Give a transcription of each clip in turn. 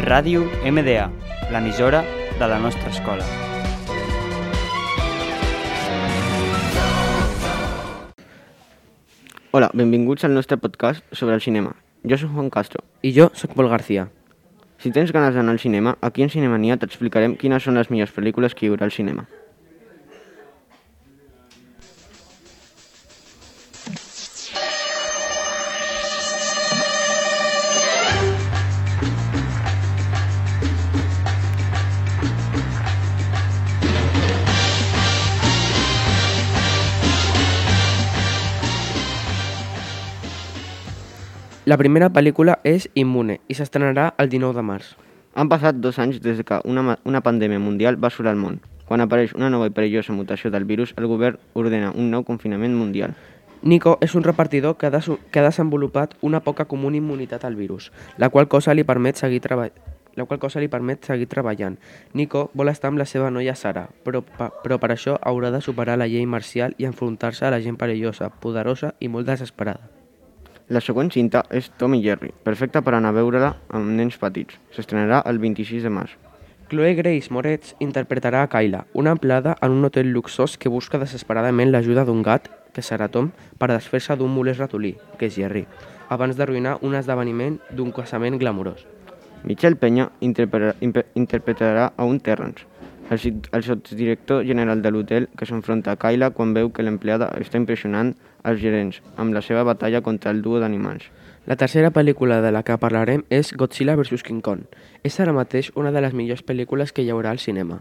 Ràdio MDA, l'emissora de la nostra escola. Hola, benvinguts al nostre podcast sobre el cinema. Jo soc Juan Castro. I jo sóc Pol García. Si tens ganes d'anar al cinema, aquí en Cinemania t'explicarem quines són les millors pel·lícules que hi haurà al cinema. La primera pel·lícula és Immune i s'estrenarà el 19 de març. Han passat dos anys des que una, una pandèmia mundial va sobre el món. Quan apareix una nova i perillosa mutació del virus, el govern ordena un nou confinament mundial. Nico és un repartidor que ha, que ha desenvolupat una poca comuna immunitat al virus, la qual cosa li permet seguir treballant la qual cosa li permet seguir treballant. Nico vol estar amb la seva noia Sara, però, pa, però per això haurà de superar la llei marcial i enfrontar-se a la gent perillosa, poderosa i molt desesperada. La següent cinta és Tom i Jerry, perfecta per anar a veure-la amb nens petits. S'estrenarà el 26 de març. Chloe Grace Moretz interpretarà a Kyla, una empleada en un hotel luxós que busca desesperadament l'ajuda d'un gat, que serà Tom, per desfer-se d'un molest ratolí, que és Jerry, abans d'arruïnar un esdeveniment d'un casament glamurós. Michel Peña interpretarà a un Terrence, el, sotsdirector general de l'hotel que s'enfronta a Kyla quan veu que l'empleada està impressionant els gerents amb la seva batalla contra el duo d'animals. La tercera pel·lícula de la que parlarem és Godzilla vs King Kong. És ara mateix una de les millors pel·lícules que hi haurà al cinema.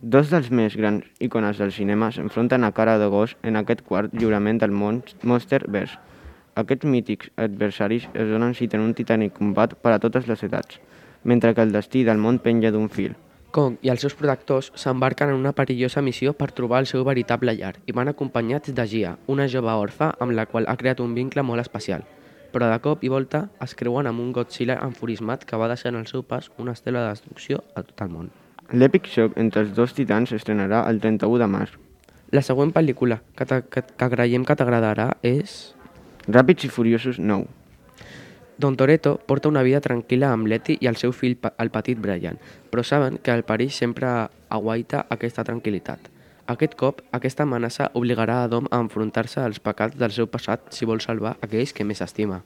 Dos dels més grans icones del cinema s'enfronten a cara de gos en aquest quart lliurament del mon Monsterverse. Aquests mítics adversaris es donen cita en un titànic combat per a totes les edats, mentre que el destí del món penja d'un fil. Kong i els seus protectors s'embarquen en una perillosa missió per trobar el seu veritable llar i van acompanyats de Gia, una jove orfa amb la qual ha creat un vincle molt especial. Però de cop i volta es creuen amb un Godzilla enfurismat que va deixant al seu pas una estela de destrucció a tot el món. L'èpic xoc entre els dos titans s'estrenarà el 31 de març. La següent pel·lícula que, que, que creiem que t'agradarà és... Ràpids i Furiosos 9. Don Toretto porta una vida tranquil·la amb Letty i el seu fill, el petit Brian, però saben que el perill sempre aguaita aquesta tranquil·litat. Aquest cop, aquesta amenaça obligarà a Dom a enfrontar-se als pecats del seu passat si vol salvar aquells que més estima.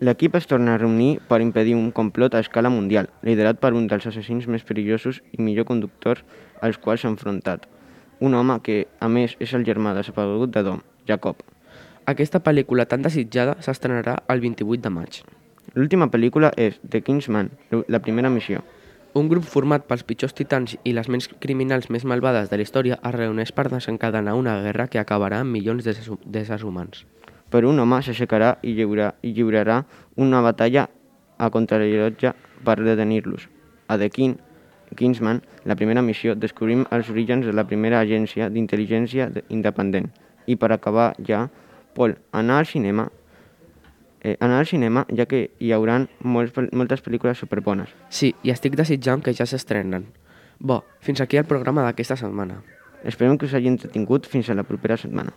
L'equip es torna a reunir per impedir un complot a escala mundial, liderat per un dels assassins més perillosos i millor conductors als quals s'ha enfrontat. Un home que, a més, és el germà desaparegut de Dom, Jacob. Aquesta pel·lícula tan desitjada s'estrenarà el 28 de maig. L'última pel·lícula és The Kingsman, la primera missió. Un grup format pels pitjors titans i les ments criminals més malvades de la història es reuneix per desencadenar una guerra que acabarà amb milions d'éssers d'éssers humans. Però un home s'aixecarà i, lliura, i lliurarà una batalla a contrarrellotge per detenir-los. A The King, Kingsman, la primera missió, descobrim els orígens de la primera agència d'intel·ligència de- independent. I per acabar ja, Pol, anar al cinema eh, anar al cinema, ja que hi haurà molts, moltes pel·lícules superbones. Sí, i estic desitjant que ja s'estrenen. Bo, fins aquí el programa d'aquesta setmana. Esperem que us hagi entretingut fins a la propera setmana.